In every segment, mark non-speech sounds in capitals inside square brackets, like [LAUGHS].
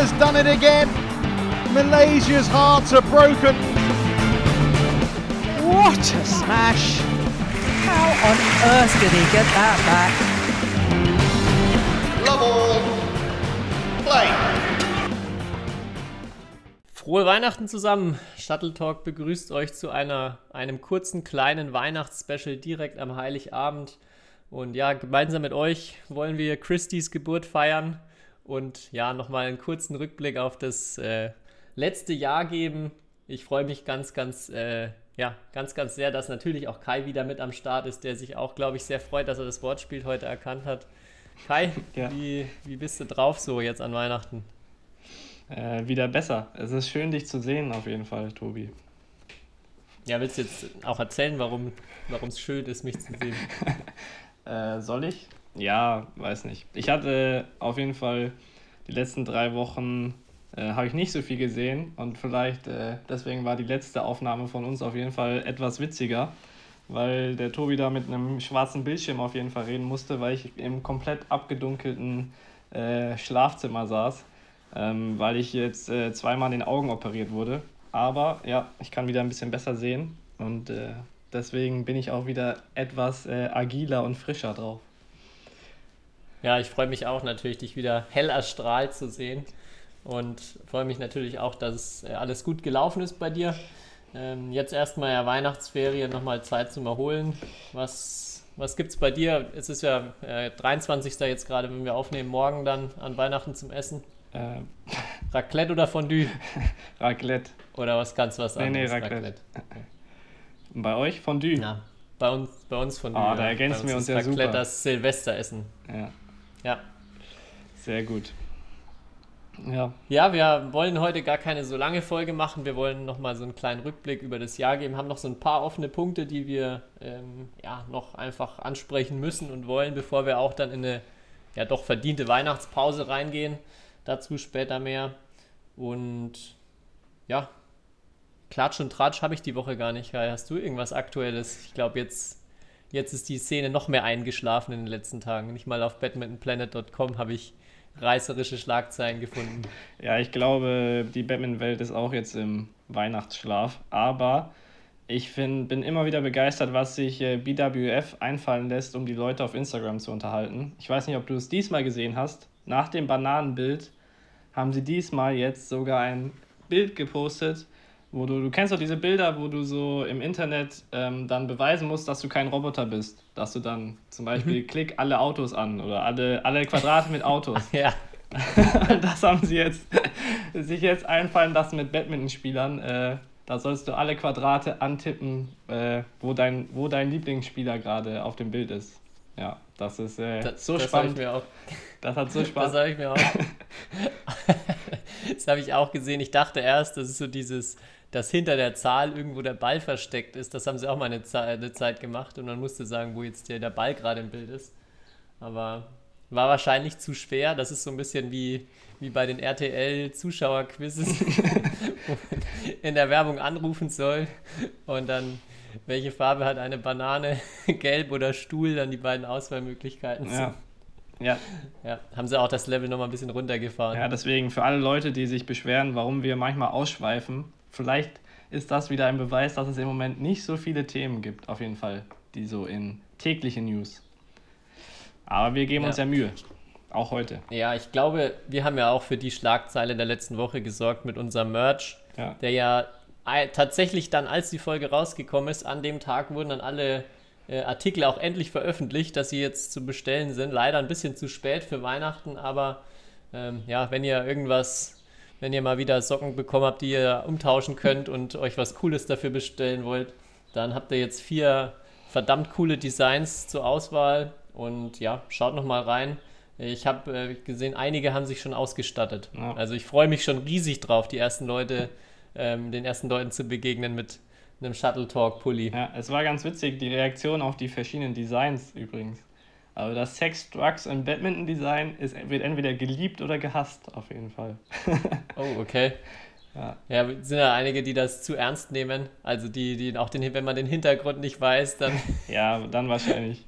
has done it again. Malaysia's hearts are broken. What a smash! How on earth did he get that back? Love all. Play. Frohe Weihnachten zusammen. Shuttle Talk begrüßt euch zu einer, einem kurzen, kleinen Weihnachtsspecial direkt am Heiligabend. Und ja, gemeinsam mit euch wollen wir Christys Geburt feiern und ja, nochmal einen kurzen Rückblick auf das äh, letzte Jahr geben. Ich freue mich ganz, ganz, äh, ja, ganz, ganz sehr, dass natürlich auch Kai wieder mit am Start ist, der sich auch, glaube ich, sehr freut, dass er das Wortspiel heute erkannt hat. Kai, [LAUGHS] Ja. wie, wie bist du drauf so jetzt an Weihnachten? Äh, wieder besser. Es ist schön, dich zu sehen, auf jeden Fall, Tobi. Ja, willst du jetzt auch erzählen, warum es schön ist, mich zu sehen? [LAUGHS] Äh, soll ich? Ja, weiß nicht. Ich hatte auf jeden Fall die letzten drei Wochen äh, habe ich nicht so viel gesehen und vielleicht äh, deswegen war die letzte Aufnahme von uns auf jeden Fall etwas witziger, weil der Tobi da mit einem schwarzen Bildschirm auf jeden Fall reden musste, weil ich im komplett abgedunkelten äh, Schlafzimmer saß, ähm, weil ich jetzt äh, zweimal in den Augen operiert wurde. Aber ja, ich kann wieder ein bisschen besser sehen und äh, deswegen bin ich auch wieder etwas äh, agiler und frischer drauf. Ja, ich freue mich auch natürlich, dich wieder hell erstrahlt zu sehen. Und freue mich natürlich auch, dass äh, alles gut gelaufen ist bei dir. Ähm, jetzt erstmal ja Weihnachtsferien, nochmal Zeit zum Erholen. Was, was gibt es bei dir? Es ist ja äh, 23. jetzt gerade, wenn wir aufnehmen, morgen dann an Weihnachten zum Essen. Äh, Raclette oder Fondue? [LAUGHS] Raclette. Oder was ganz was Nee, nee, anderes? Raclette. Und bei euch Fondue. Ja, bei uns, bei uns Fondue. Ah, da ja. ergänzen Bei wir uns ist ja Raclette super. das Silvesteressen. Ja, Ja. sehr gut. Ja, Ja, wir wollen heute gar keine so lange Folge machen. Wir wollen nochmal so einen kleinen Rückblick über das Jahr geben. Haben noch so ein paar offene Punkte, die wir ähm, ja, noch einfach ansprechen müssen und wollen, bevor wir auch dann in eine ja doch verdiente Weihnachtspause reingehen. Dazu später mehr. Und ja, Klatsch und Tratsch habe ich die Woche gar nicht. Hast du irgendwas Aktuelles? Ich glaube, jetzt, jetzt ist die Szene noch mehr eingeschlafen in den letzten Tagen. Nicht mal auf badmintonplanet.com habe ich reißerische Schlagzeilen gefunden. [LAUGHS] ja ich glaube, die Batman-Welt ist auch jetzt im Weihnachtsschlaf. Aber ich find, bin immer wieder begeistert, was sich äh, BWF einfallen lässt, um die Leute auf Instagram zu unterhalten. Ich weiß nicht, ob du es diesmal gesehen hast. Nach dem Bananenbild haben sie diesmal jetzt sogar ein Bild gepostet, wo du, du kennst doch diese Bilder, wo du so im Internet ähm, dann beweisen musst, dass du kein Roboter bist. Dass du dann zum Beispiel klick alle Autos an oder alle, alle Quadrate mit Autos. [LAUGHS] Ja, [LAUGHS] das haben sie jetzt sich jetzt einfallen lassen mit Badmintonspielern. Äh, da sollst du alle Quadrate antippen, äh, wo, dein, wo dein Lieblingsspieler gerade auf dem Bild ist. Ja, das ist äh, das, so das spannend. Ich mir auch, das hat so das Spaß. habe ich mir auch. [LAUGHS] das habe ich auch gesehen. Ich dachte erst, das ist so dieses, dass hinter der Zahl irgendwo der Ball versteckt ist. Das haben sie auch mal eine, eine Zeit gemacht und man musste sagen, wo jetzt der, der Ball gerade im Bild ist. Aber war wahrscheinlich zu schwer. Das ist so ein bisschen wie, wie bei den RTL-Zuschauerquizzes, wo [LAUGHS] man in der Werbung anrufen soll und dann welche Farbe hat eine Banane, [LAUGHS] gelb oder Stuhl, dann die beiden Auswahlmöglichkeiten. Ja. Ja, Ja, haben sie auch das Level nochmal ein bisschen runtergefahren. ja, deswegen für alle Leute, die sich beschweren, warum wir manchmal ausschweifen, vielleicht ist das wieder ein Beweis, dass es im Moment nicht so viele Themen gibt, auf jeden Fall, die so in tägliche News. Aber wir geben Ja. uns ja Mühe. Auch heute. Ja, ich glaube, wir haben ja auch für die Schlagzeile der letzten Woche gesorgt mit unserem Merch, Ja. der ja ei- tatsächlich dann, als die Folge rausgekommen ist, an dem Tag wurden dann alle äh, Artikel auch endlich veröffentlicht, dass sie jetzt zu bestellen sind. Leider ein bisschen zu spät für Weihnachten, aber ähm, ja, wenn ihr irgendwas, wenn ihr mal wieder Socken bekommen habt, die ihr umtauschen könnt und euch was Cooles dafür bestellen wollt, dann habt ihr jetzt vier verdammt coole Designs zur Auswahl und ja, schaut noch mal rein. Ich habe äh, gesehen, einige haben sich schon ausgestattet. Ja. Also ich freue mich schon riesig drauf, die ersten Leute, ähm, den ersten Leuten zu begegnen mit einem Shuttle Talk Pulli. Ja, es war ganz witzig, die Reaktion auf die verschiedenen Designs übrigens. Aber das Sex, Drugs und Badminton Design ist, wird entweder geliebt oder gehasst, auf jeden Fall. [LAUGHS] Oh, okay. Ja. Ja, es sind ja einige, die das zu ernst nehmen. Also die, die auch den, wenn man den Hintergrund nicht weiß, dann [LAUGHS] Ja, dann wahrscheinlich.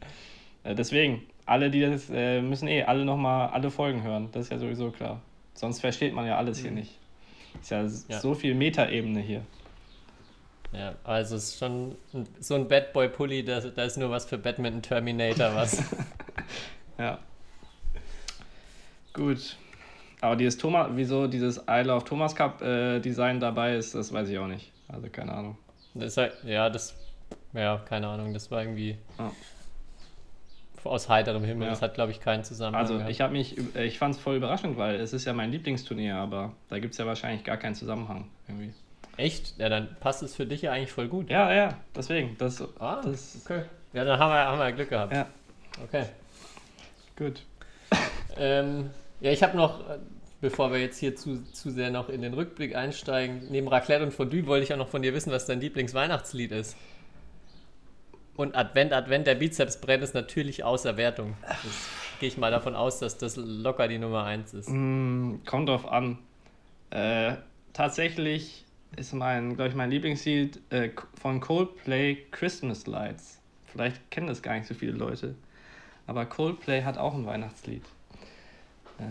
Äh, deswegen, alle, die das äh, müssen eh alle nochmal alle Folgen hören. Das ist ja sowieso klar. Sonst versteht man ja alles hier Mhm. nicht. Ist ja, Ja. so viel Metaebene hier. Ja, also es ist schon so ein Bad Boy Pulli, da, da ist nur was für Badminton Terminator was. [LAUGHS] Ja. Gut. Aber dieses Thomas, wieso dieses I Love Thomas Cup äh, Design dabei ist, das weiß ich auch nicht. Also keine Ahnung. Das halt, ja, das, ja, keine Ahnung, das war irgendwie Ah. aus heiterem Himmel. Ja. Das hat, glaube ich, keinen Zusammenhang. Also gehabt. ich habe mich, ich fand es voll überraschend, weil es ist ja mein Lieblingsturnier, aber da gibt es ja wahrscheinlich gar keinen Zusammenhang irgendwie. Echt? Ja, dann passt es für dich ja eigentlich voll gut. Ja, ja, deswegen. Das, Ah, das okay. Ja, dann haben wir, haben wir Glück gehabt. Ja. Okay. gut. Ähm, ja, ich habe noch, bevor wir jetzt hier zu, zu sehr noch in den Rückblick einsteigen, neben Raclette und Fondue wollte ich auch noch von dir wissen, was dein Lieblingsweihnachtslied ist. Und Advent, Advent, der Bizeps brennt ist natürlich außer Wertung. Gehe ich mal davon aus, dass das locker die Nummer 1 ist. Mm, kommt drauf an. Äh, tatsächlich ist mein, glaube ich, mein Lieblingslied äh, von Coldplay Christmas Lights. Vielleicht kennen das gar nicht so viele Leute. Aber Coldplay hat auch ein Weihnachtslied. Äh,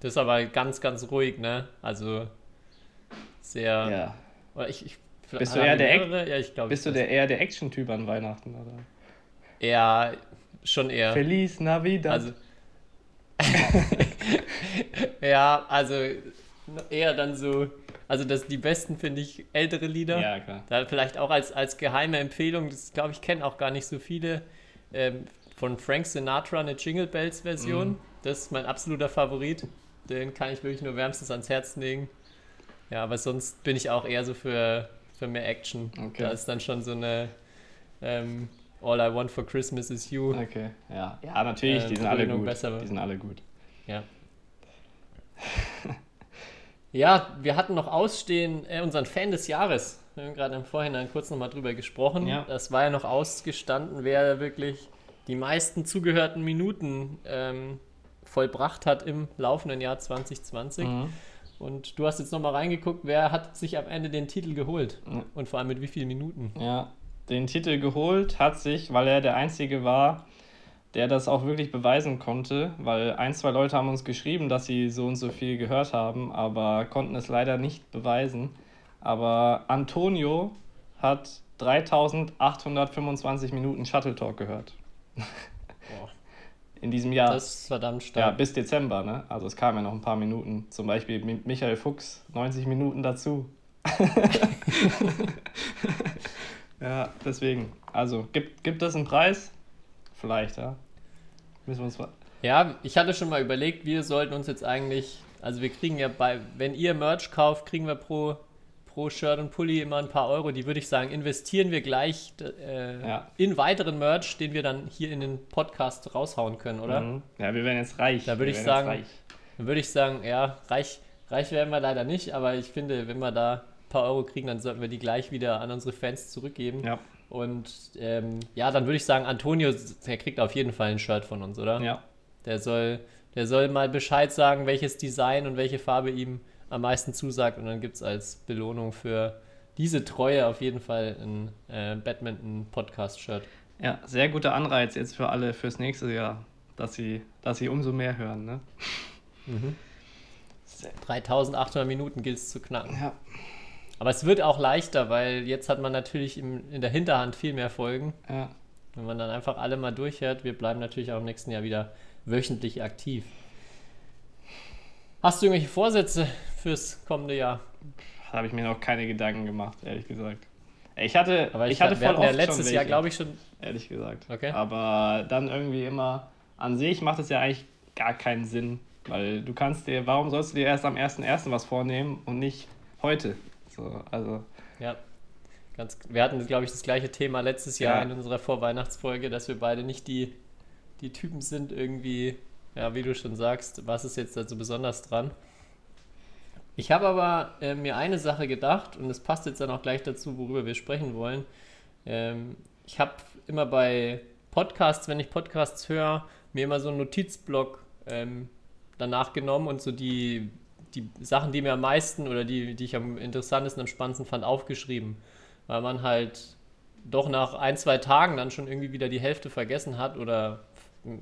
Das ist aber ganz, ganz ruhig, ne? Also sehr. ja. Ich, ich, Bist du eher der? Ja, ich glaube. Bist du der eher der Action-Typ an Weihnachten, oder? Ja, schon eher. Feliz Navidad. Also. [LAUGHS] ja, also eher dann so. Also das, die besten finde ich ältere Lieder. ja, klar. Da vielleicht auch als, als geheime Empfehlung, das glaube ich kennen auch gar nicht so viele, ähm, von Frank Sinatra eine Jingle Bells Version. Mhm. Das ist mein absoluter Favorit. Den kann ich wirklich nur wärmstens ans Herz legen. Ja, aber sonst bin ich auch eher so für, für mehr Action. Okay. Da ist dann schon so eine ähm, All I Want for Christmas is You. Okay, ja. Ja, natürlich, Äh, die sind alle gut. besser. Die sind alle gut. Ja. [LAUGHS] ja, wir hatten noch ausstehen äh, unseren Fan des Jahres. Wir haben gerade im Vorhinein kurz nochmal drüber gesprochen. Ja. Das war ja noch ausgestanden, wer wirklich die meisten zugehörten Minuten ähm, vollbracht hat im laufenden Jahr 2020. Mhm. Und du hast jetzt nochmal reingeguckt, wer hat sich am Ende den Titel geholt? Ja. Und vor allem mit wie vielen Minuten? Ja, den Titel geholt hat sich, weil er der Einzige war, der das auch wirklich beweisen konnte, weil ein, zwei Leute haben uns geschrieben, dass sie so und so viel gehört haben, aber konnten es leider nicht beweisen. Aber Antonio hat 3825 Minuten Shuttle Talk gehört. Boah, [LAUGHS] In diesem Jahr. das ist verdammt ja, stark. bis Dezember, ne? Also es kamen ja noch ein paar Minuten. Zum Beispiel Mi- Michael Fuchs, 90 Minuten dazu. [LAUGHS] [LAUGHS] ja, deswegen. Also, gibt, gibt es einen Preis? Vielleicht, ja. Müssen wir uns mal. Ja, ich hatte schon mal überlegt, wir sollten uns jetzt eigentlich, also wir kriegen ja bei, wenn ihr Merch kauft, kriegen wir pro, pro Shirt und Pulli immer ein paar Euro. Die würde ich sagen, investieren wir gleich äh, Ja. in weiteren Merch, den wir dann hier in den Podcast raushauen können, oder? Mhm. Ja, wir werden jetzt reich. Da würde ich sagen-. Dann würde ich sagen, ja, reich, reich werden wir leider nicht, aber ich finde, wenn wir da ein paar Euro kriegen, dann sollten wir die gleich wieder an unsere Fans zurückgeben. Ja, Und ähm, ja, dann würde ich sagen, Antonio, der kriegt auf jeden Fall ein Shirt von uns, oder? ja. Der soll, der soll mal Bescheid sagen, welches Design und welche Farbe ihm am meisten zusagt. Und dann gibt es als Belohnung für diese Treue auf jeden Fall ein äh, Badminton-Podcast-Shirt. Ja, sehr guter Anreiz jetzt für alle fürs nächste Jahr, dass sie, dass sie umso mehr hören, ne? 3800 Minuten gilt es zu knacken. Ja. Aber es wird auch leichter, weil jetzt hat man natürlich im, in der Hinterhand viel mehr Folgen. Ja. Wenn man dann einfach alle mal durchhört, wir bleiben natürlich auch im nächsten Jahr wieder wöchentlich aktiv. Hast du irgendwelche Vorsätze fürs kommende Jahr? Habe ich mir noch keine Gedanken gemacht, ehrlich gesagt. Ich hatte, Aber ich, ich hatte voll hatten ja oft letztes schon Jahr, welche. glaube ich, schon. ehrlich gesagt. Okay. Aber dann irgendwie immer, an sich macht es ja eigentlich gar keinen Sinn, weil du kannst dir, warum sollst du dir erst am 1.1. was vornehmen und nicht heute? So, also, Ja, ganz, wir hatten, glaube ich, das gleiche Thema letztes Jahr Ja. in unserer Vorweihnachtsfolge, dass wir beide nicht die, die Typen sind, irgendwie, ja, wie du schon sagst, was ist jetzt da so besonders dran? Ich habe aber äh, mir eine Sache gedacht und es passt jetzt dann auch gleich dazu, worüber wir sprechen wollen. Ähm, ich habe immer bei Podcasts, wenn ich Podcasts höre, mir immer so einen Notizblock ähm, danach genommen und so die, die Sachen, die mir am meisten oder die, die ich am interessantesten, am spannendsten fand, aufgeschrieben. Weil man halt doch nach ein, zwei Tagen dann schon irgendwie wieder die Hälfte vergessen hat oder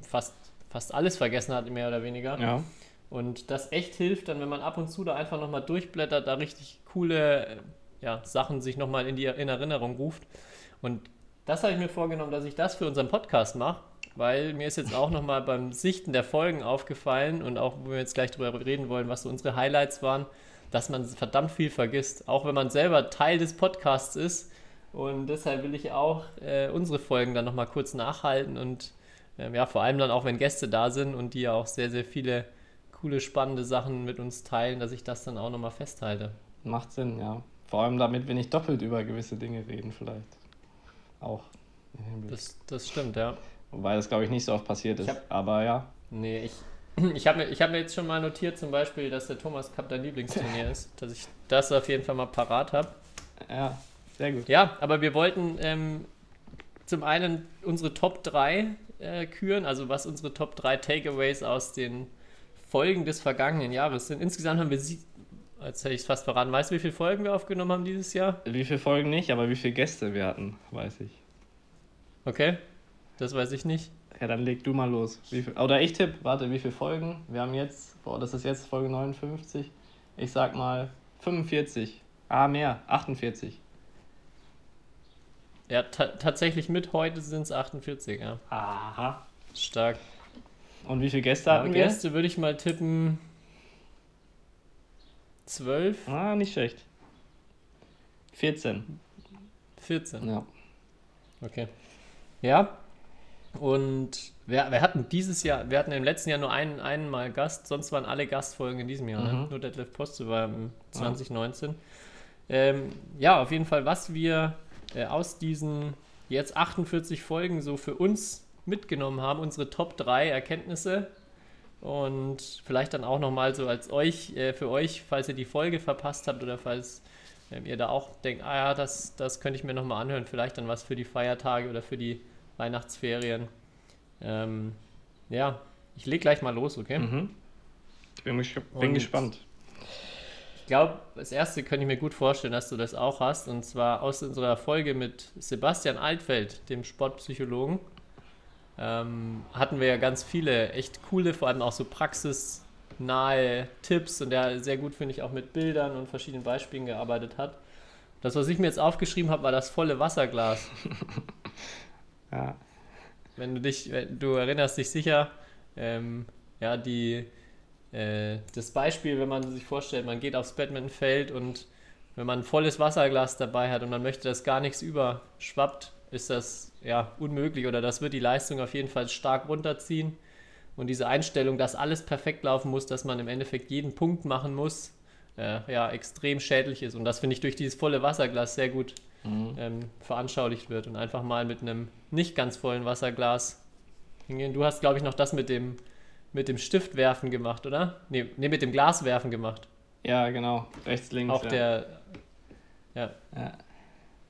fast, fast alles vergessen hat, mehr oder weniger. ja. Und das echt hilft dann, wenn man ab und zu da einfach nochmal durchblättert, da richtig coole ja, Sachen sich nochmal in, die, in Erinnerung ruft. Und das habe ich mir vorgenommen, dass ich das für unseren Podcast mache, weil mir ist jetzt auch nochmal beim Sichten der Folgen aufgefallen und auch, wo wir jetzt gleich drüber reden wollen, was so unsere Highlights waren, dass man verdammt viel vergisst, auch wenn man selber Teil des Podcasts ist. Und deshalb will ich auch äh, unsere Folgen dann nochmal kurz nachhalten und ähm, ja, vor allem dann auch, wenn Gäste da sind und die ja auch sehr, sehr viele coole, spannende Sachen mit uns teilen, dass ich das dann auch nochmal festhalte. Macht Sinn, ja. Vor allem damit wir nicht doppelt über gewisse Dinge reden, vielleicht. Auch. Das, das stimmt, ja. Wobei das, glaube ich, nicht so oft passiert ist. Hab, aber ja. Nee, ich, [CLEARS THROAT] ich habe mir, hab mir jetzt schon mal notiert, zum Beispiel, dass der Thomas Cup dein Lieblingsturnier [LAUGHS] ist. Dass ich das auf jeden Fall mal parat habe. Ja, sehr gut. Ja, aber wir wollten ähm, zum einen unsere Top 3 äh, küren, also was unsere Top 3 Takeaways aus den Folgen des vergangenen Jahres sind. Insgesamt haben wir sie. Jetzt hätte ich es fast verraten. Weißt du, wie viele Folgen wir aufgenommen haben dieses Jahr? Wie viele Folgen nicht, aber wie viele Gäste wir hatten, weiß ich. Okay, das weiß ich nicht. Ja, dann leg du mal los. Viel, oder ich tippe, warte, wie viele Folgen? Wir haben jetzt, boah, das ist jetzt Folge 59. Ich sag mal 45. Ah, mehr, 48. Ja, tatsächlich mit heute sind es 48, ja. Aha. Stark. Und wie viele Gäste hatten wir? Gäste würde ich mal tippen. 12. Ah, nicht schlecht. 14. 14. Ja. Okay. Ja. Und wir, wir hatten dieses Jahr, wir hatten im letzten Jahr nur einen, einen Mal Gast, sonst waren alle Gastfolgen in diesem Jahr. Ne? Mhm. Ne? Nur Detlef Poste war im 2019. Ja. Ähm, ja, auf jeden Fall, was wir äh, aus diesen jetzt 48 Folgen so für uns mitgenommen haben, unsere Top 3 Erkenntnisse. Und vielleicht dann auch nochmal so als euch, äh, für euch, falls ihr die Folge verpasst habt oder falls ähm, ihr da auch denkt, ah ja, das, das könnte ich mir nochmal anhören, vielleicht dann was für die Feiertage oder für die Weihnachtsferien. Ähm, ja, ich lege gleich mal los, okay? Mhm. Ich bin, bin gespannt. Ich glaube, das erste könnte ich mir gut vorstellen, dass du das auch hast. Und zwar aus unserer Folge mit Sebastian Altfeld, dem Sportpsychologen ähm, hatten wir ja ganz viele echt coole, vor allem auch so praxisnahe Tipps und der sehr gut, finde ich, auch mit Bildern und verschiedenen Beispielen gearbeitet hat. Das, was ich mir jetzt aufgeschrieben habe, war das volle Wasserglas. [LAUGHS] ja. Wenn du dich, du erinnerst dich sicher, ähm, ja, die, äh, das Beispiel, wenn man sich vorstellt, man geht aufs Badmintonfeld und wenn man ein volles Wasserglas dabei hat und man möchte, dass gar nichts überschwappt, ist das ja unmöglich oder das wird die Leistung auf jeden Fall stark runterziehen. Und diese Einstellung, dass alles perfekt laufen muss, dass man im Endeffekt jeden Punkt machen muss, äh, ja, extrem schädlich ist. Und das finde ich durch dieses volle Wasserglas sehr gut mhm. ähm, veranschaulicht wird. Und einfach mal mit einem nicht ganz vollen Wasserglas hingehen. Du hast, glaube ich, noch das mit dem, mit dem Stift werfen gemacht, oder? Nee, nee, mit dem Glas werfen gemacht. Ja, genau. Rechts, links. Auch ja. der. Ja. ja.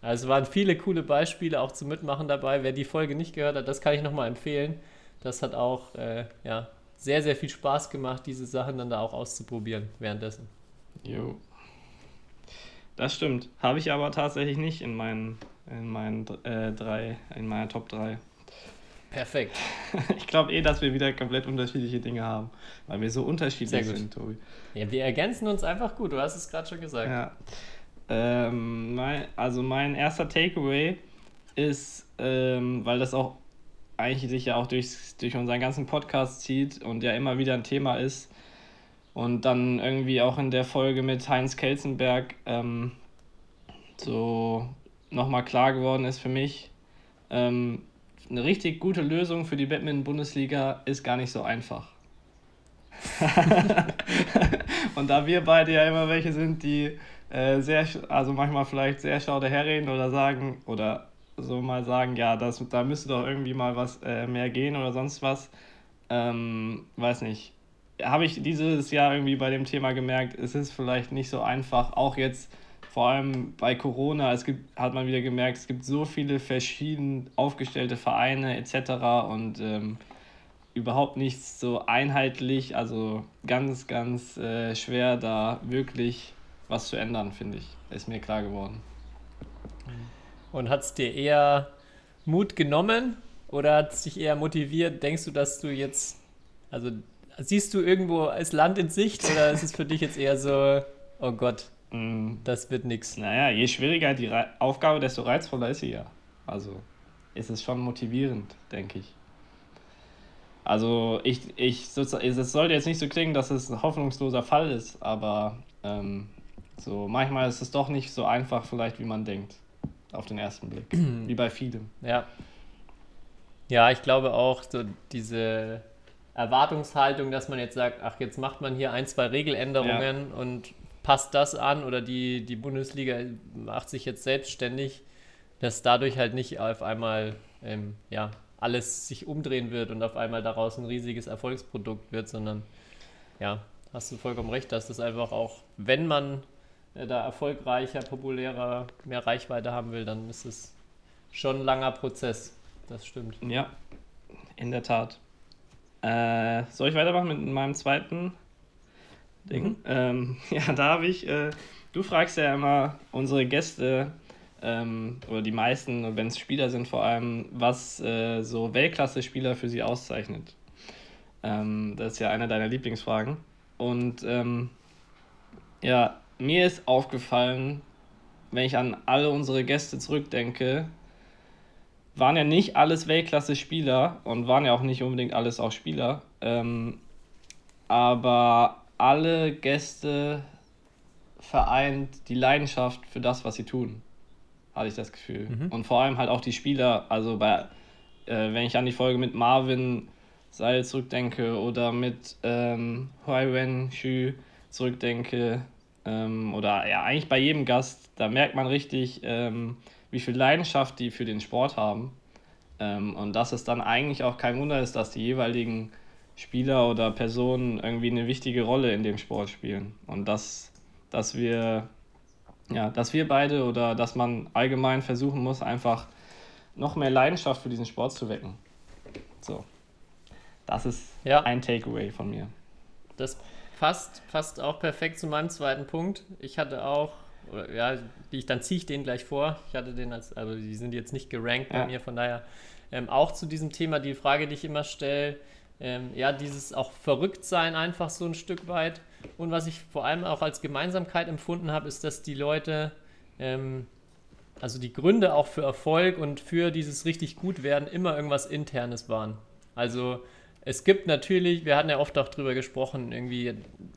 Also waren viele coole Beispiele auch zum Mitmachen dabei. Wer die Folge nicht gehört hat, das kann ich nochmal empfehlen. Das hat auch äh, ja, sehr, sehr viel Spaß gemacht, diese Sachen dann da auch auszuprobieren währenddessen. Jo. Das stimmt. Habe ich aber tatsächlich nicht in meinen, in meinen äh, drei, in meiner Top 3. Perfekt. [LAUGHS] Ich glaube eh, dass wir wieder komplett unterschiedliche Dinge haben, weil wir so unterschiedlich sind, Tobi. Ja, wir ergänzen uns einfach gut, du hast es gerade schon gesagt. Ja. Ähm, mein, also mein erster Takeaway ist, ähm, weil das auch eigentlich sich ja auch durch, durch unseren ganzen Podcast zieht und ja immer wieder ein Thema ist und dann irgendwie auch in der Folge mit Heinz Kelzenberg ähm, so nochmal klar geworden ist für mich, ähm, eine richtig gute Lösung für die Badminton-Bundesliga ist gar nicht so einfach. [LAUGHS] und da wir beide ja immer welche sind, die äh, sehr, also manchmal vielleicht sehr schlau daherreden oder sagen, oder so mal sagen, ja, das, da müsste doch irgendwie mal was äh, mehr gehen oder sonst was. Ähm, weiß nicht. Habe ich dieses Jahr irgendwie bei dem Thema gemerkt, es ist vielleicht nicht so einfach, auch jetzt vor allem bei Corona, es gibt, hat man wieder gemerkt, es gibt so viele verschieden aufgestellte Vereine etc. und ähm, überhaupt nichts so einheitlich, also ganz, ganz äh, schwer da wirklich was zu ändern, finde ich. Ist mir klar geworden. Und hat es dir eher Mut genommen oder hat es dich eher motiviert? Denkst du, dass du jetzt, also siehst du irgendwo als Land in Sicht oder ist es für dich jetzt eher so, oh Gott, Mm, das wird nix? Naja, je schwieriger die Rei Aufgabe, desto reizvoller ist sie ja. Also ist es schon motivierend, denke ich. Also ich, ich sozusagen, es sollte jetzt nicht so klingen, dass es ein hoffnungsloser Fall ist, aber ähm, so manchmal ist es doch nicht so einfach vielleicht, wie man denkt, auf den ersten Blick. [CLEARS THROAT] wie bei vielem. Ja. Ja, ich glaube auch, so diese Erwartungshaltung, dass man jetzt sagt, ach, jetzt macht man hier ein, zwei Regeländerungen und passt das an oder die, die Bundesliga macht sich jetzt selbstständig, dass dadurch halt nicht auf einmal ähm, ja, alles sich umdrehen wird und auf einmal daraus ein riesiges Erfolgsprodukt wird, sondern ja, hast du vollkommen recht, dass das einfach auch, wenn man äh, da erfolgreicher, populärer, mehr Reichweite haben will, dann ist es schon ein langer Prozess. Das stimmt. Ja, in der Tat. Äh, soll ich weitermachen mit meinem zweiten Ding? Mhm. Ähm, [LAUGHS] ja, da habe ich, äh, du fragst ja immer unsere Gäste, ähm, oder die meisten, wenn es Spieler sind vor allem, was äh, so Weltklasse-Spieler für sie auszeichnet. Ähm, das ist ja eine deiner Lieblingsfragen. Und ähm, ja, mir ist aufgefallen, wenn ich an alle unsere Gäste zurückdenke, waren ja nicht alles Weltklasse-Spieler und waren ja auch nicht unbedingt alles auch Spieler. Ähm, aber alle Gäste vereint die Leidenschaft für das, was sie tun, hatte ich das Gefühl. Mhm. Und vor allem halt auch die Spieler, also bei, äh, wenn ich an die Folge mit Marvin Seil zurückdenke oder mit ähm, Huai Xu zurückdenke, ähm, oder ja, eigentlich bei jedem Gast, da merkt man richtig, ähm, wie viel Leidenschaft die für den Sport haben. Ähm, und dass es dann eigentlich auch kein Wunder ist, dass die jeweiligen Spieler oder Personen irgendwie eine wichtige Rolle in dem Sport spielen. Und dass, dass wir, ja, dass wir beide oder dass man allgemein versuchen muss, einfach noch mehr Leidenschaft für diesen Sport zu wecken. So. Das ist Ja. ein Takeaway von mir. Das passt, passt auch perfekt zu meinem zweiten Punkt. Ich hatte auch, oder ja, die ich, dann ziehe ich den gleich vor. Ich hatte den als, also die sind jetzt nicht gerankt bei Ja. mir, von daher ähm, auch zu diesem Thema die Frage, die ich immer stelle, ähm, ja, dieses auch verrückt sein einfach so ein Stück weit. Und was ich vor allem auch als Gemeinsamkeit empfunden habe, ist, dass die Leute, ähm, also die Gründe auch für Erfolg und für dieses richtig gut werden, immer irgendwas Internes waren. Also es gibt natürlich, wir hatten ja oft auch drüber gesprochen, irgendwie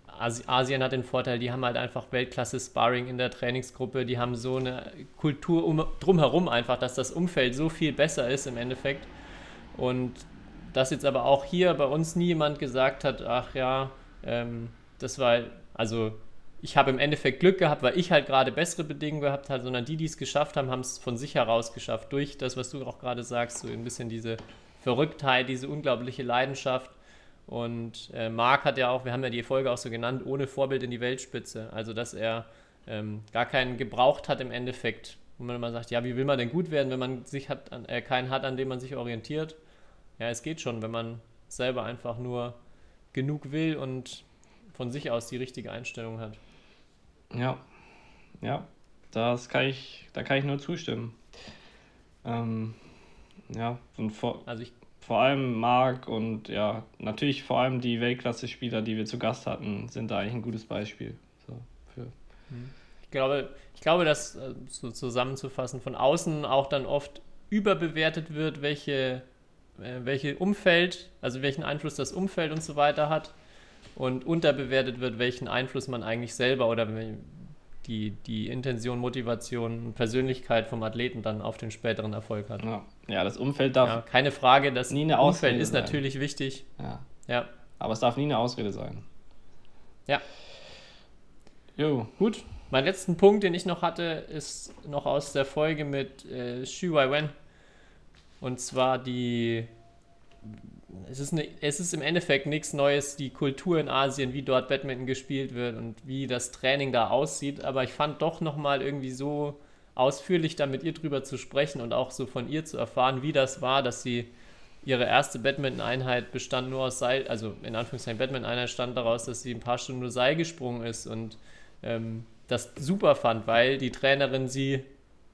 Asi- Asien hat den Vorteil, die haben halt einfach Weltklasse-Sparring in der Trainingsgruppe, die haben so eine Kultur um, drumherum einfach, dass das Umfeld so viel besser ist im Endeffekt. Und dass jetzt aber auch hier bei uns nie jemand gesagt hat, ach ja, ähm, das war, also ich habe im Endeffekt Glück gehabt, weil ich halt gerade bessere Bedingungen gehabt habe, sondern die, die es geschafft haben, haben es von sich heraus geschafft, durch das, was du auch gerade sagst, so ein bisschen diese Verrücktheit, diese unglaubliche Leidenschaft. Und äh, Marc hat ja auch, wir haben ja die Folge auch so genannt, ohne Vorbild in die Weltspitze. Also, dass er ähm, gar keinen gebraucht hat im Endeffekt. Und man immer sagt, ja, wie will man denn gut werden, wenn man sich hat, äh, keinen hat, an dem man sich orientiert? Ja, es geht schon, wenn man selber einfach nur genug will und von sich aus die richtige Einstellung hat. Ja, ja, das kann ich, da kann ich nur zustimmen. Ähm, ja, und vor, Also ich vor allem Marc und ja, natürlich vor allem die Weltklasse-Spieler, die wir zu Gast hatten, sind da eigentlich ein gutes Beispiel. So, für, Ich glaube, ich glaube, dass äh, so zusammenzufassen, von außen auch dann oft überbewertet wird, welche, äh, welche Umfeld, also welchen Einfluss das Umfeld und so weiter hat und unterbewertet wird, welchen Einfluss man eigentlich selber oder die, die Intention, Motivation Persönlichkeit vom Athleten dann auf den späteren Erfolg hat. ja. ja, das Umfeld darf, Ja, keine Frage, das Nie eine Umfeld Ausrede ist sein. natürlich wichtig. ja, Ja, aber es darf nie eine Ausrede sein. ja. Jo, Gut, mein letzten Punkt, den ich noch hatte, ist noch aus der Folge mit äh, Xu Wen. Und zwar die. Es ist, ne, es ist im Endeffekt nichts Neues, die Kultur in Asien, wie dort Badminton gespielt wird und wie das Training da aussieht. Aber ich fand doch nochmal irgendwie so ausführlich da mit ihr drüber zu sprechen und auch so von ihr zu erfahren, wie das war, dass sie ihre erste Badminton-Einheit bestand nur aus Seil, also in Anführungszeichen Badminton-Einheit stand daraus, dass sie ein paar Stunden nur Seil gesprungen ist und ähm, das super fand, weil die Trainerin sie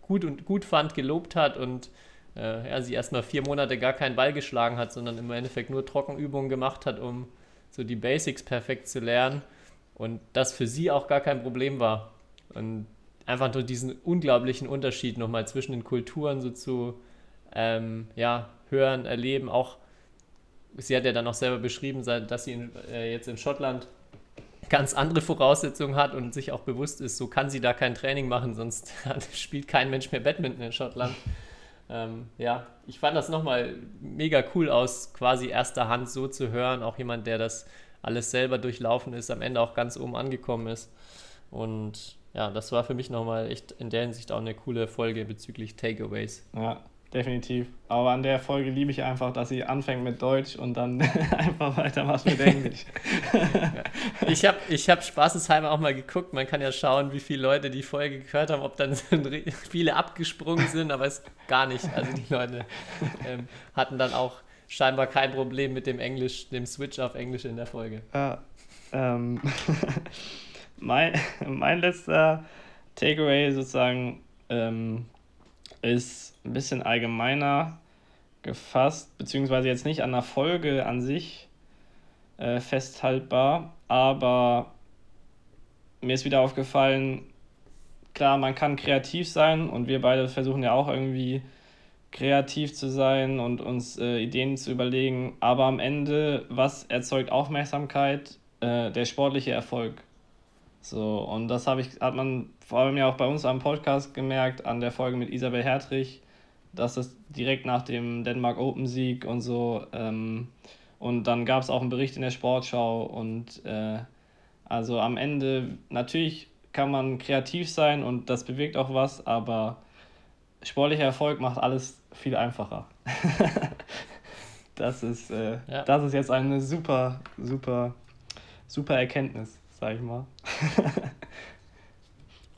gut und gut fand, gelobt hat und äh, ja, sie erstmal vier Monate gar keinen Ball geschlagen hat, sondern im Endeffekt nur Trockenübungen gemacht hat, um so die Basics perfekt zu lernen und das für sie auch gar kein Problem war. Und einfach nur diesen unglaublichen Unterschied nochmal zwischen den Kulturen so zu ähm, ja, hören, erleben, auch sie hat ja dann auch selber beschrieben, dass sie in, äh, jetzt in Schottland ganz andere Voraussetzungen hat und sich auch bewusst ist, so kann sie da kein Training machen, sonst [LAUGHS] spielt kein Mensch mehr Badminton in Schottland. Ähm, ja, ich fand das nochmal mega cool aus, quasi erster Hand so zu hören. Auch jemand, der das alles selber durchlaufen ist, am Ende auch ganz oben angekommen ist. Und ja, das war für mich nochmal echt in der Hinsicht auch eine coole Folge bezüglich Takeaways. Ja, definitiv. Aber an der Folge liebe ich einfach, dass sie anfängt mit Deutsch und dann [LAUGHS] einfach weitermacht mit Englisch. [LAUGHS] ich habe ich hab spaßeshalber auch mal geguckt. Man kann ja schauen, wie viele Leute die Folge gehört haben, ob dann [LAUGHS] viele abgesprungen sind, aber es gar nicht. Also die Leute ähm, hatten dann auch scheinbar kein Problem mit dem Englisch, dem Switch auf Englisch in der Folge. Ja, ähm, mein, mein letzter Takeaway sozusagen ähm, ist ein bisschen allgemeiner gefasst, beziehungsweise jetzt nicht an der Folge an sich äh, festhaltbar, aber mir ist wieder aufgefallen, klar, man kann kreativ sein und wir beide versuchen ja auch irgendwie kreativ zu sein und uns äh, Ideen zu überlegen, aber am Ende, was erzeugt Aufmerksamkeit? Äh, der sportliche Erfolg. So, und das ich, hat man vor allem ja auch bei uns am Podcast gemerkt, an der Folge mit Isabel Hertrich, dass es direkt nach dem Denmark Open Sieg und so, ähm, und dann gab es auch einen Bericht in der Sportschau und äh, also am Ende, natürlich kann man kreativ sein und das bewegt auch was, aber sportlicher Erfolg macht alles viel einfacher. [LAUGHS] das ist, äh, ja. das ist jetzt eine super, super, super Erkenntnis, sag ich mal. [LAUGHS]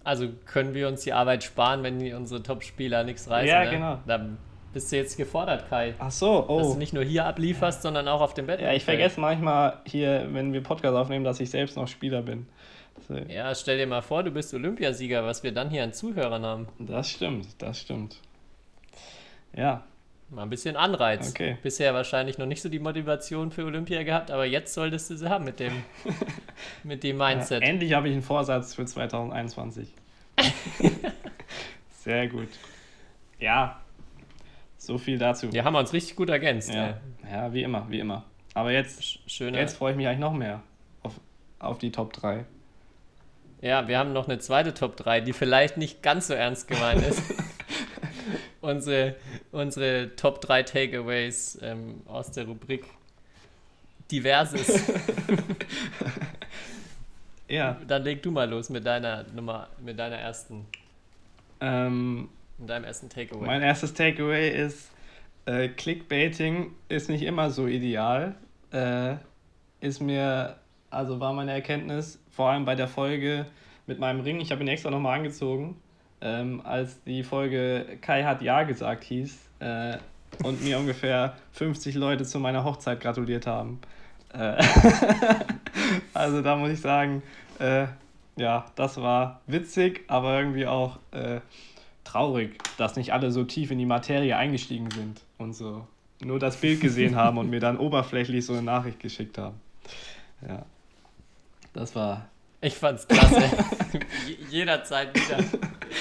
also können wir uns die Arbeit sparen, wenn unsere Top-Spieler nichts reißen. Ja, ne? genau. Dann bist du jetzt gefordert, Kai. Ach so, oh. Dass du nicht nur hier ablieferst, sondern auch auf dem Bett. Ja, ich vergesse manchmal hier, wenn wir Podcast aufnehmen, dass ich selbst noch Spieler bin. So. Ja, stell dir mal vor, du bist Olympiasieger, was wir dann hier an Zuhörern haben. Das stimmt, das stimmt. Ja. Mal ein bisschen Anreiz. Okay. Bisher wahrscheinlich noch nicht so die Motivation für Olympia gehabt, aber jetzt solltest du sie haben mit dem, [LAUGHS] mit dem Mindset. Ja, endlich habe ich einen Vorsatz für 2021. [LAUGHS] Sehr gut. Ja, so viel dazu. Wir haben uns richtig gut ergänzt. Ja, ja wie immer, wie immer. Aber jetzt, Schöne. jetzt freue ich mich eigentlich noch mehr auf, auf die Top 3. Ja, wir haben noch eine zweite Top 3, die vielleicht nicht ganz so ernst gemeint ist. [LAUGHS] unsere, unsere Top 3 Takeaways ähm, aus der Rubrik Diverses. [LAUGHS] ja. Dann leg du mal los mit deiner Nummer, mit deiner ersten. Ähm, mit deinem ersten Takeaway. Mein erstes Takeaway ist, äh, Clickbaiting ist nicht immer so ideal. Äh, ist mir, also war meine Erkenntnis, vor allem bei der Folge mit meinem Ring, ich habe ihn extra nochmal angezogen ähm, als die Folge Kai hat Ja gesagt hieß äh, und mir ungefähr 50 Leute zu meiner Hochzeit gratuliert haben. Äh, [LAUGHS] also da muss ich sagen, äh, ja, das war witzig, aber irgendwie auch äh, traurig, dass nicht alle so tief in die Materie eingestiegen sind und so nur das Bild gesehen haben und mir dann [LAUGHS] oberflächlich so eine Nachricht geschickt haben. Ja, das war ich fand's klasse. [LAUGHS] Jederzeit wieder.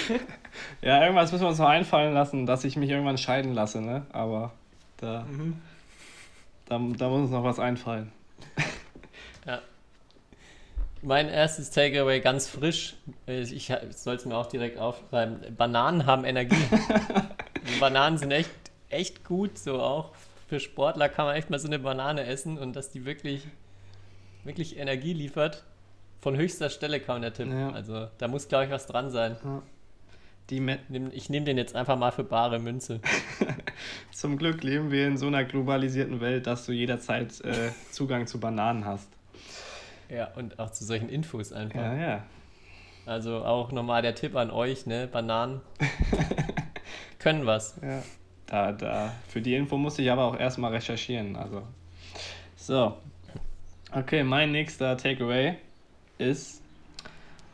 [LAUGHS] Ja, irgendwas müssen wir uns noch einfallen lassen, dass ich mich irgendwann scheiden lasse, ne? Aber da, mhm. da, da muss uns noch was einfallen. [LAUGHS] Ja. Mein erstes Takeaway ganz frisch. Ich soll es mir auch direkt aufschreiben. Bananen haben Energie. [LAUGHS] Bananen sind echt, echt gut, so auch für Sportler kann man echt mal so eine Banane essen und dass die wirklich, wirklich Energie liefert. Von höchster Stelle kam der Tipp. Ja. Also da muss, glaube ich, was dran sein. Ja. Ich nehme den jetzt einfach mal für bare Münze. [LAUGHS] Zum Glück leben wir in so einer globalisierten Welt, dass du jederzeit äh, [LAUGHS] Zugang zu Bananen hast. Ja, und auch zu solchen Infos einfach. Ja, ja. Also auch nochmal der Tipp an euch, ne? Bananen [LAUGHS] können was. Ja. Da, da. Für die Info musste ich aber auch erstmal recherchieren. Also. So. Okay, mein nächster Takeaway ist,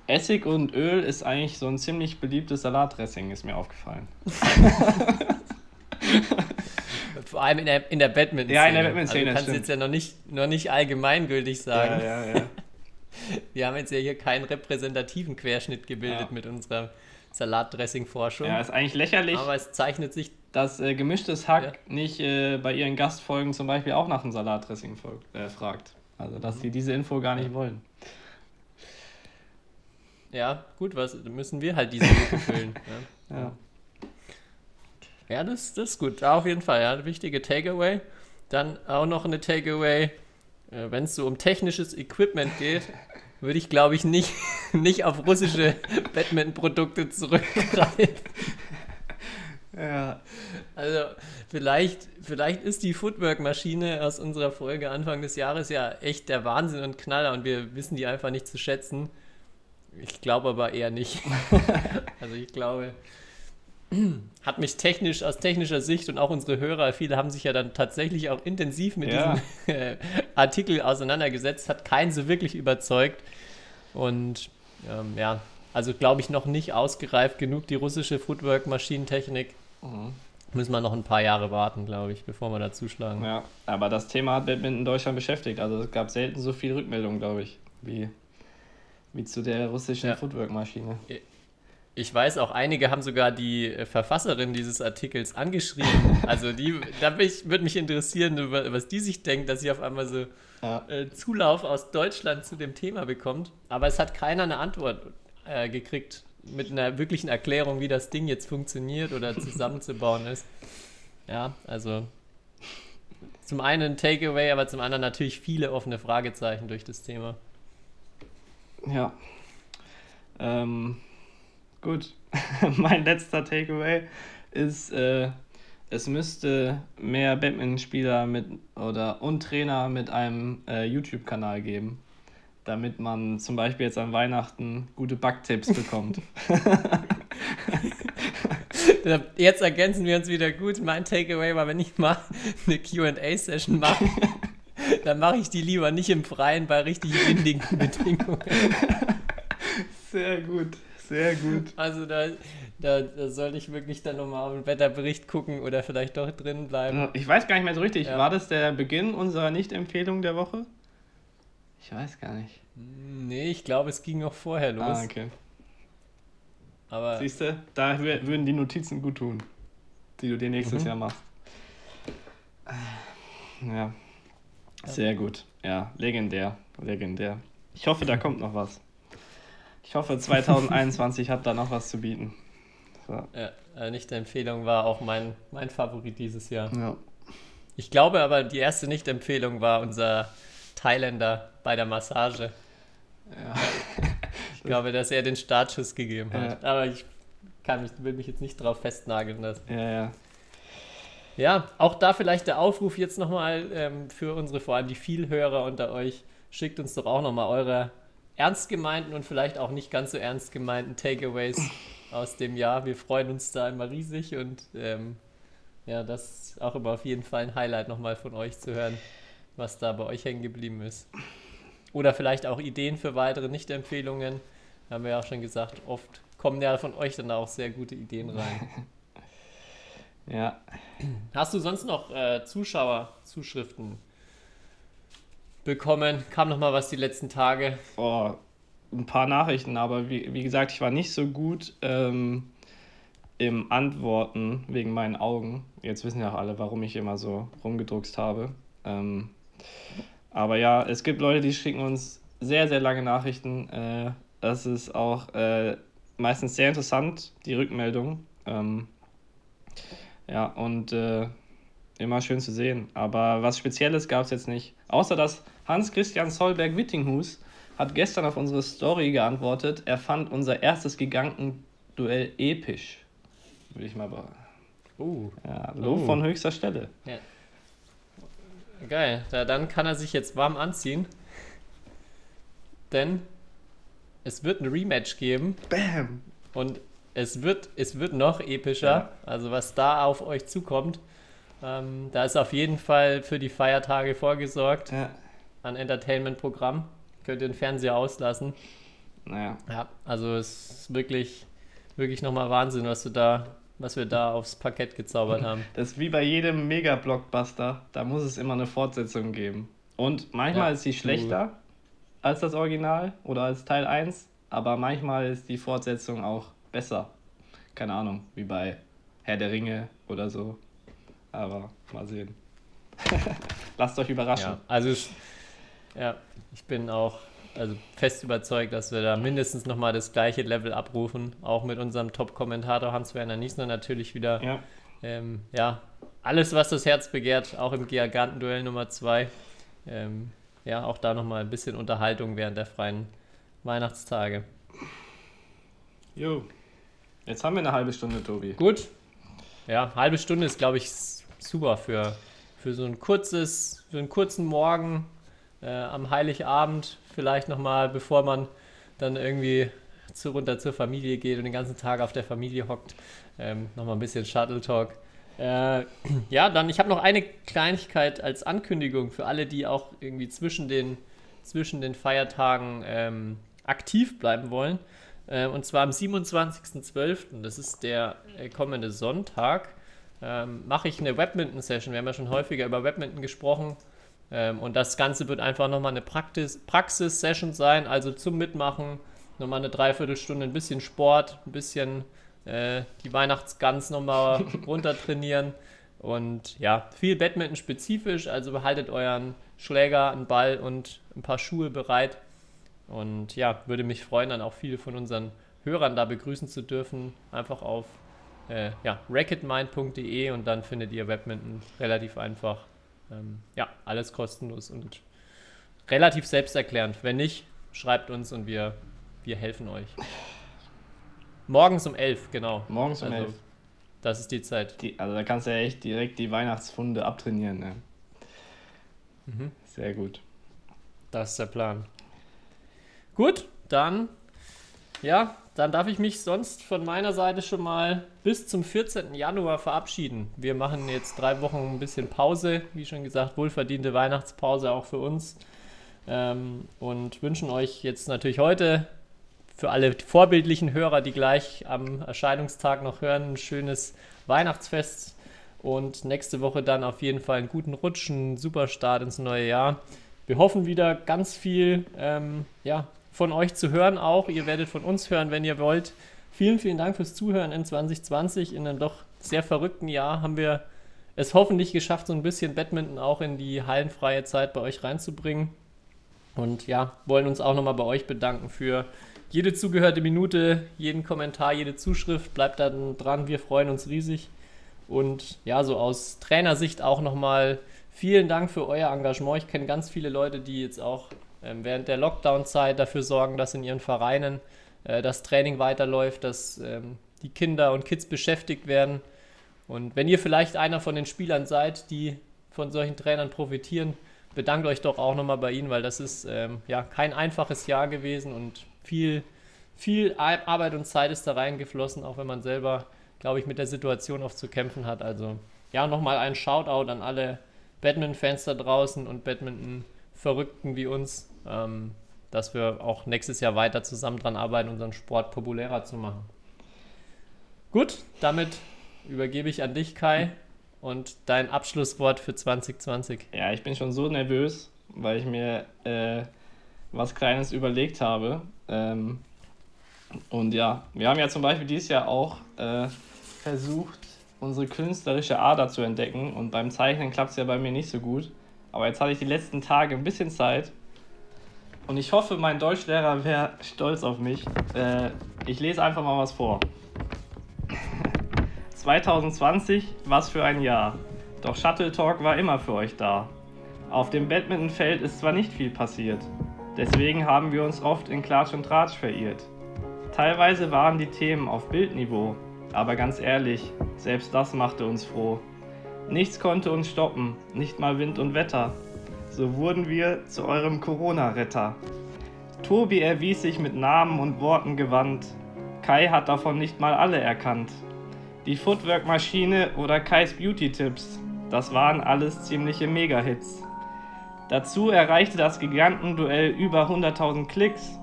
Essig und Öl ist eigentlich so ein ziemlich beliebtes Salatdressing, ist mir aufgefallen. [LAUGHS] vor allem in der, in der Badminton-Szene. Ja, in der Badminton-Szene, Also du kannst jetzt ja noch nicht, noch nicht allgemeingültig sagen. Ja, ja, ja. [LAUGHS] Wir haben jetzt ja hier keinen repräsentativen Querschnitt gebildet Ja. mit unserer Salatdressing-Forschung. ja, ist eigentlich lächerlich, aber es zeichnet sich dass äh, gemischtes Hack Ja. nicht äh, bei ihren Gastfolgen zum Beispiel auch nach einem Salatdressing äh, fragt. Also, dass sie diese Info gar nicht wollen. Ja, gut, was müssen wir halt diese Lücke füllen. Ja, [LAUGHS] Ja. ja das, das ist gut. Ja, auf jeden Fall, ja. Wichtige Takeaway. Dann auch noch eine Takeaway. Äh, Wenn es so um technisches Equipment geht, würde ich, glaube ich, nicht, [LAUGHS] nicht auf russische Badminton-Produkte zurückgreifen. Ja. Also vielleicht, vielleicht ist die Footwork-Maschine aus unserer Folge Anfang des Jahres ja echt der Wahnsinn und Knaller und wir wissen die einfach nicht zu schätzen. Ich glaube aber eher nicht. [LAUGHS] also ich glaube, hat mich technisch, aus technischer Sicht und auch unsere Hörer, viele haben sich ja dann tatsächlich auch intensiv mit Ja. diesem äh, Artikel auseinandergesetzt, hat keinen so wirklich überzeugt. Und ähm, ja, also glaube ich noch nicht ausgereift genug, die russische Footwork-Maschinentechnik. Mhm. Müssen wir noch ein paar Jahre warten, glaube ich, bevor wir da zuschlagen. Ja, aber das Thema hat Badminton in Deutschland beschäftigt. Also es gab selten so viel Rückmeldungen, glaube ich, wie, wie zu der russischen Ja. Footwork-Maschine. Ich weiß auch, einige haben sogar die äh, Verfasserin dieses Artikels angeschrieben. [LAUGHS] Also die, da würde mich interessieren, was die sich denkt, dass sie auf einmal so Ja. äh, Zulauf aus Deutschland zu dem Thema bekommt. Aber es hat keiner eine Antwort äh, gekriegt mit einer wirklichen Erklärung, wie das Ding jetzt funktioniert oder [LAUGHS] zusammenzubauen ist. Ja, also zum einen ein Takeaway, aber zum anderen natürlich viele offene Fragezeichen durch das Thema. Ja. Ähm, gut. [LAUGHS] mein letzter Takeaway ist, äh, es müsste mehr Badminton-Spieler mit oder und Trainer mit einem äh, YouTube-Kanal geben, damit man zum Beispiel jetzt an Weihnachten gute Backtipps bekommt. [LAUGHS] Jetzt ergänzen wir uns wieder gut. Mein Takeaway war, wenn ich mal eine QA-Session mache, [LAUGHS] dann mache ich die lieber nicht im Freien bei richtig windigen [LAUGHS] Bedingungen. Sehr gut, sehr gut. Also da, da, da sollte ich wirklich dann nochmal auf den Wetterbericht gucken oder vielleicht doch drin bleiben. Ich weiß gar nicht mehr so richtig. Ja. War das der Beginn unserer Nicht-Empfehlung der Woche? Ich weiß gar nicht. Nee, ich glaube, es ging noch vorher los. Ah, okay. Aber Siehst du, da wür- würden die Notizen gut tun, die du dir nächstes Mhm. Jahr machst. Ja. Sehr gut. Ja, legendär. Legendär. Ich hoffe, da kommt noch was. Ich hoffe, [LAUGHS] 2021 hat da noch was zu bieten. So. ja, äh, Nicht-Empfehlung war auch mein, mein Favorit dieses Jahr. Ja. Ich glaube aber, die erste Nicht-Empfehlung war unser Thailänder bei der Massage. Ja. Ich glaube, dass er den Startschuss gegeben hat. Ja. Aber ich kann mich, will mich jetzt nicht drauf festnageln lassen. ja, ja. Ja, auch da vielleicht der Aufruf jetzt nochmal ähm, für unsere, vor allem die Vielhörer unter euch. Schickt uns doch auch nochmal eure ernst gemeinten und vielleicht auch nicht ganz so ernst gemeinten Takeaways [LAUGHS] aus dem Jahr. Wir freuen uns da immer riesig und ähm, ja, das ist auch immer auf jeden Fall ein Highlight nochmal von euch zu hören, was da bei euch hängen geblieben ist. Oder vielleicht auch Ideen für weitere Nicht-Empfehlungen. Haben wir ja auch schon gesagt, oft kommen ja von euch dann auch sehr gute Ideen rein. [LAUGHS] Ja. Hast du sonst noch äh, Zuschauerzuschriften bekommen? Kam noch mal was die letzten Tage? Oh, ein paar Nachrichten, aber wie, wie gesagt, ich war nicht so gut ähm, im Antworten wegen meinen Augen. Jetzt wissen ja auch alle, warum ich immer so rumgedruckst habe. Ähm, aber ja, es gibt Leute, die schicken uns sehr, sehr lange Nachrichten. Äh, das ist auch äh, meistens sehr interessant, die Rückmeldung. Ähm, ja, und äh, immer schön zu sehen. Aber was Spezielles gab es jetzt nicht. Außer dass Hans-Christian Solberg-Wittinghus hat gestern auf unsere Story geantwortet, er fand unser erstes Gigantenduell episch. Würde ich mal be Uh, ja, Lob Oh. von höchster Stelle. geil. Da, dann kann er sich jetzt warm anziehen. Denn es wird ein Rematch geben Bam! und es wird, es wird noch epischer. Ja. Also was da auf euch zukommt. Ähm, da ist auf jeden Fall für die Feiertage vorgesorgt Ja. an Entertainment-Programm. Könnt ihr den Fernseher auslassen. Naja. Ja, also es ist wirklich, wirklich nochmal Wahnsinn, was du da, was wir da aufs Parkett gezaubert [LAUGHS] haben. Das ist wie bei jedem Mega-Blockbuster. Da muss es immer eine Fortsetzung geben. Und manchmal Ja, ist sie du- schlechter als das Original oder als Teil 1, aber manchmal ist die Fortsetzung auch besser. Keine Ahnung, wie bei Herr der Ringe oder so. Aber mal sehen. [LAUGHS] Lasst euch überraschen. Ja, also ich, ja, ich bin auch also fest überzeugt, dass wir da mindestens nochmal das gleiche Level abrufen. Auch mit unserem Top-Kommentator Hans-Werner Niesner natürlich wieder. Ja. Ähm, ja, alles, was das Herz begehrt, auch im Gigantenduell Nummer 2. Ähm, ja, auch da nochmal ein bisschen Unterhaltung während der freien Weihnachtstage. Jo. Jetzt haben wir eine halbe Stunde, Tobi. Gut. Ja, halbe Stunde ist, glaube ich, super für, für so ein kurzes, für einen kurzen Morgen äh, am Heiligabend. Vielleicht nochmal, bevor man dann irgendwie zu, runter zur Familie geht und den ganzen Tag auf der Familie hockt. Ähm, nochmal ein bisschen Shuttle Talk. Äh, [CLEARS THROAT] ja, dann, ich habe noch eine Kleinigkeit als Ankündigung für alle, die auch irgendwie zwischen den, zwischen den Feiertagen ähm, aktiv bleiben wollen. Äh, und zwar am 27.12., das ist der äh, kommende Sonntag, ähm, mache ich eine Webminton-Session. Wir haben ja schon häufiger über Webminton gesprochen. Ähm, und das Ganze wird einfach nochmal eine Praxis- Praxis-Session sein, also zum Mitmachen. Nochmal eine Dreiviertelstunde, ein bisschen Sport, ein bisschen äh, die Weihnachtsgans nochmal [LAUGHS] runter trainieren. Und ja, viel Badminton spezifisch, also behaltet euren Schläger, einen Ball und ein paar Schuhe bereit. Und ja, würde mich freuen, dann auch viele von unseren Hörern da begrüßen zu dürfen. Einfach auf äh, ja, racketmind.de und dann findet ihr Webminton relativ einfach. Ähm, ja, alles kostenlos und relativ selbsterklärend. Wenn nicht, schreibt uns und wir, wir helfen euch. Morgens um 11, genau. Morgens um Also, 11. Das ist die Zeit. Die, also da kannst du ja echt direkt die Weihnachtsfunde abtrainieren. Ne? Mhm. Sehr gut. Das ist der Plan. Gut, dann, ja, dann darf ich mich sonst von meiner Seite schon mal bis zum 14. Januar verabschieden. Wir machen jetzt drei Wochen ein bisschen Pause, wie schon gesagt, wohlverdiente Weihnachtspause auch für uns. Ähm, und wünschen euch jetzt natürlich heute für alle vorbildlichen Hörer, die gleich am Erscheinungstag noch hören, ein schönes Weihnachtsfest. Und nächste Woche dann auf jeden Fall einen guten Rutsch, einen super Start ins neue Jahr. Wir hoffen wieder ganz viel ähm, ja, von euch zu hören auch. Ihr werdet von uns hören, wenn ihr wollt. Vielen, vielen Dank fürs Zuhören in 2020. In einem doch sehr verrückten Jahr haben wir es hoffentlich geschafft, so ein bisschen Badminton auch in die hallenfreie Zeit bei euch reinzubringen. Und ja, wollen uns auch nochmal bei euch bedanken für jede zugehörte Minute, jeden Kommentar, jede Zuschrift. Bleibt dann dran, wir freuen uns riesig. Und ja, so aus Trainersicht auch nochmal vielen Dank für euer Engagement. Ich kenne ganz viele Leute, die jetzt auch während der Lockdown-Zeit dafür sorgen, dass in ihren Vereinen äh, das Training weiterläuft, dass ähm, die Kinder und Kids beschäftigt werden. Und wenn ihr vielleicht einer von den Spielern seid, die von solchen Trainern profitieren, bedankt euch doch auch nochmal bei ihnen, weil das ist ähm, ja kein einfaches Jahr gewesen und viel, viel Ar- Arbeit und Zeit ist da reingeflossen, auch wenn man selber, glaube ich, mit der Situation oft zu kämpfen hat. Also ja, nochmal ein Shoutout an alle Badminton-Fans da draußen und Badminton-Verrückten wie uns, ähm, dass wir auch nächstes Jahr weiter zusammen dran arbeiten, unseren Sport populärer zu machen. Gut, damit übergebe ich an dich, Kai, und dein Abschlusswort für 2020. Ja, ich bin schon so nervös, weil ich mir äh, was Kleines überlegt habe. Ähm, und ja, wir haben ja zum Beispiel dieses Jahr auch äh, versucht, unsere künstlerische Ader zu entdecken. Und beim Zeichnen klappt es ja bei mir nicht so gut. Aber jetzt hatte ich die letzten Tage ein bisschen Zeit. Und ich hoffe, mein Deutschlehrer wäre stolz auf mich. Äh, ich lese einfach mal was vor. [LAUGHS] 2020, was für ein Jahr. Doch Shuttle Talk war immer für euch da. Auf dem Badmintonfeld ist zwar nicht viel passiert, deswegen haben wir uns oft in Klatsch und Tratsch verirrt. Teilweise waren die Themen auf Bildniveau, aber ganz ehrlich, selbst das machte uns froh. Nichts konnte uns stoppen, nicht mal Wind und Wetter. So wurden wir zu eurem Corona-Retter. Tobi erwies sich mit Namen und Worten gewandt. Kai hat davon nicht mal alle erkannt. Die Footwork-Maschine oder Kais Beauty-Tipps, das waren alles ziemliche Mega-Hits. Dazu erreichte das Gigantenduell über 100.000 Klicks.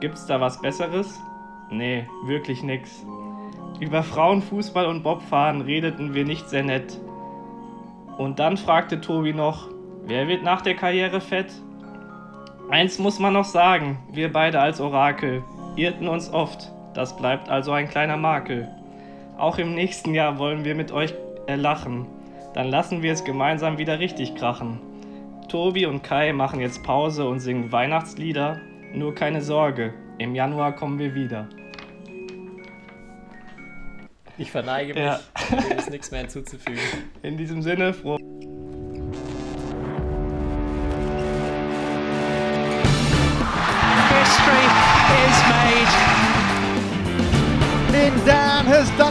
Gibt's da was Besseres? Nee, wirklich nix. Über Frauenfußball und Bobfahren redeten wir nicht sehr nett. Und dann fragte Tobi noch, wer wird nach der Karriere fett? Eins muss man noch sagen, wir beide als Orakel irrten uns oft, das bleibt also ein kleiner Makel. Auch im nächsten Jahr wollen wir mit euch erlachen, dann lassen wir es gemeinsam wieder richtig krachen. Tobi und Kai machen jetzt Pause und singen Weihnachtslieder, nur keine Sorge, im Januar kommen wir wieder. Ich verneige mich, Ja. dem ist nichts mehr hinzuzufügen. In diesem Sinne, froh.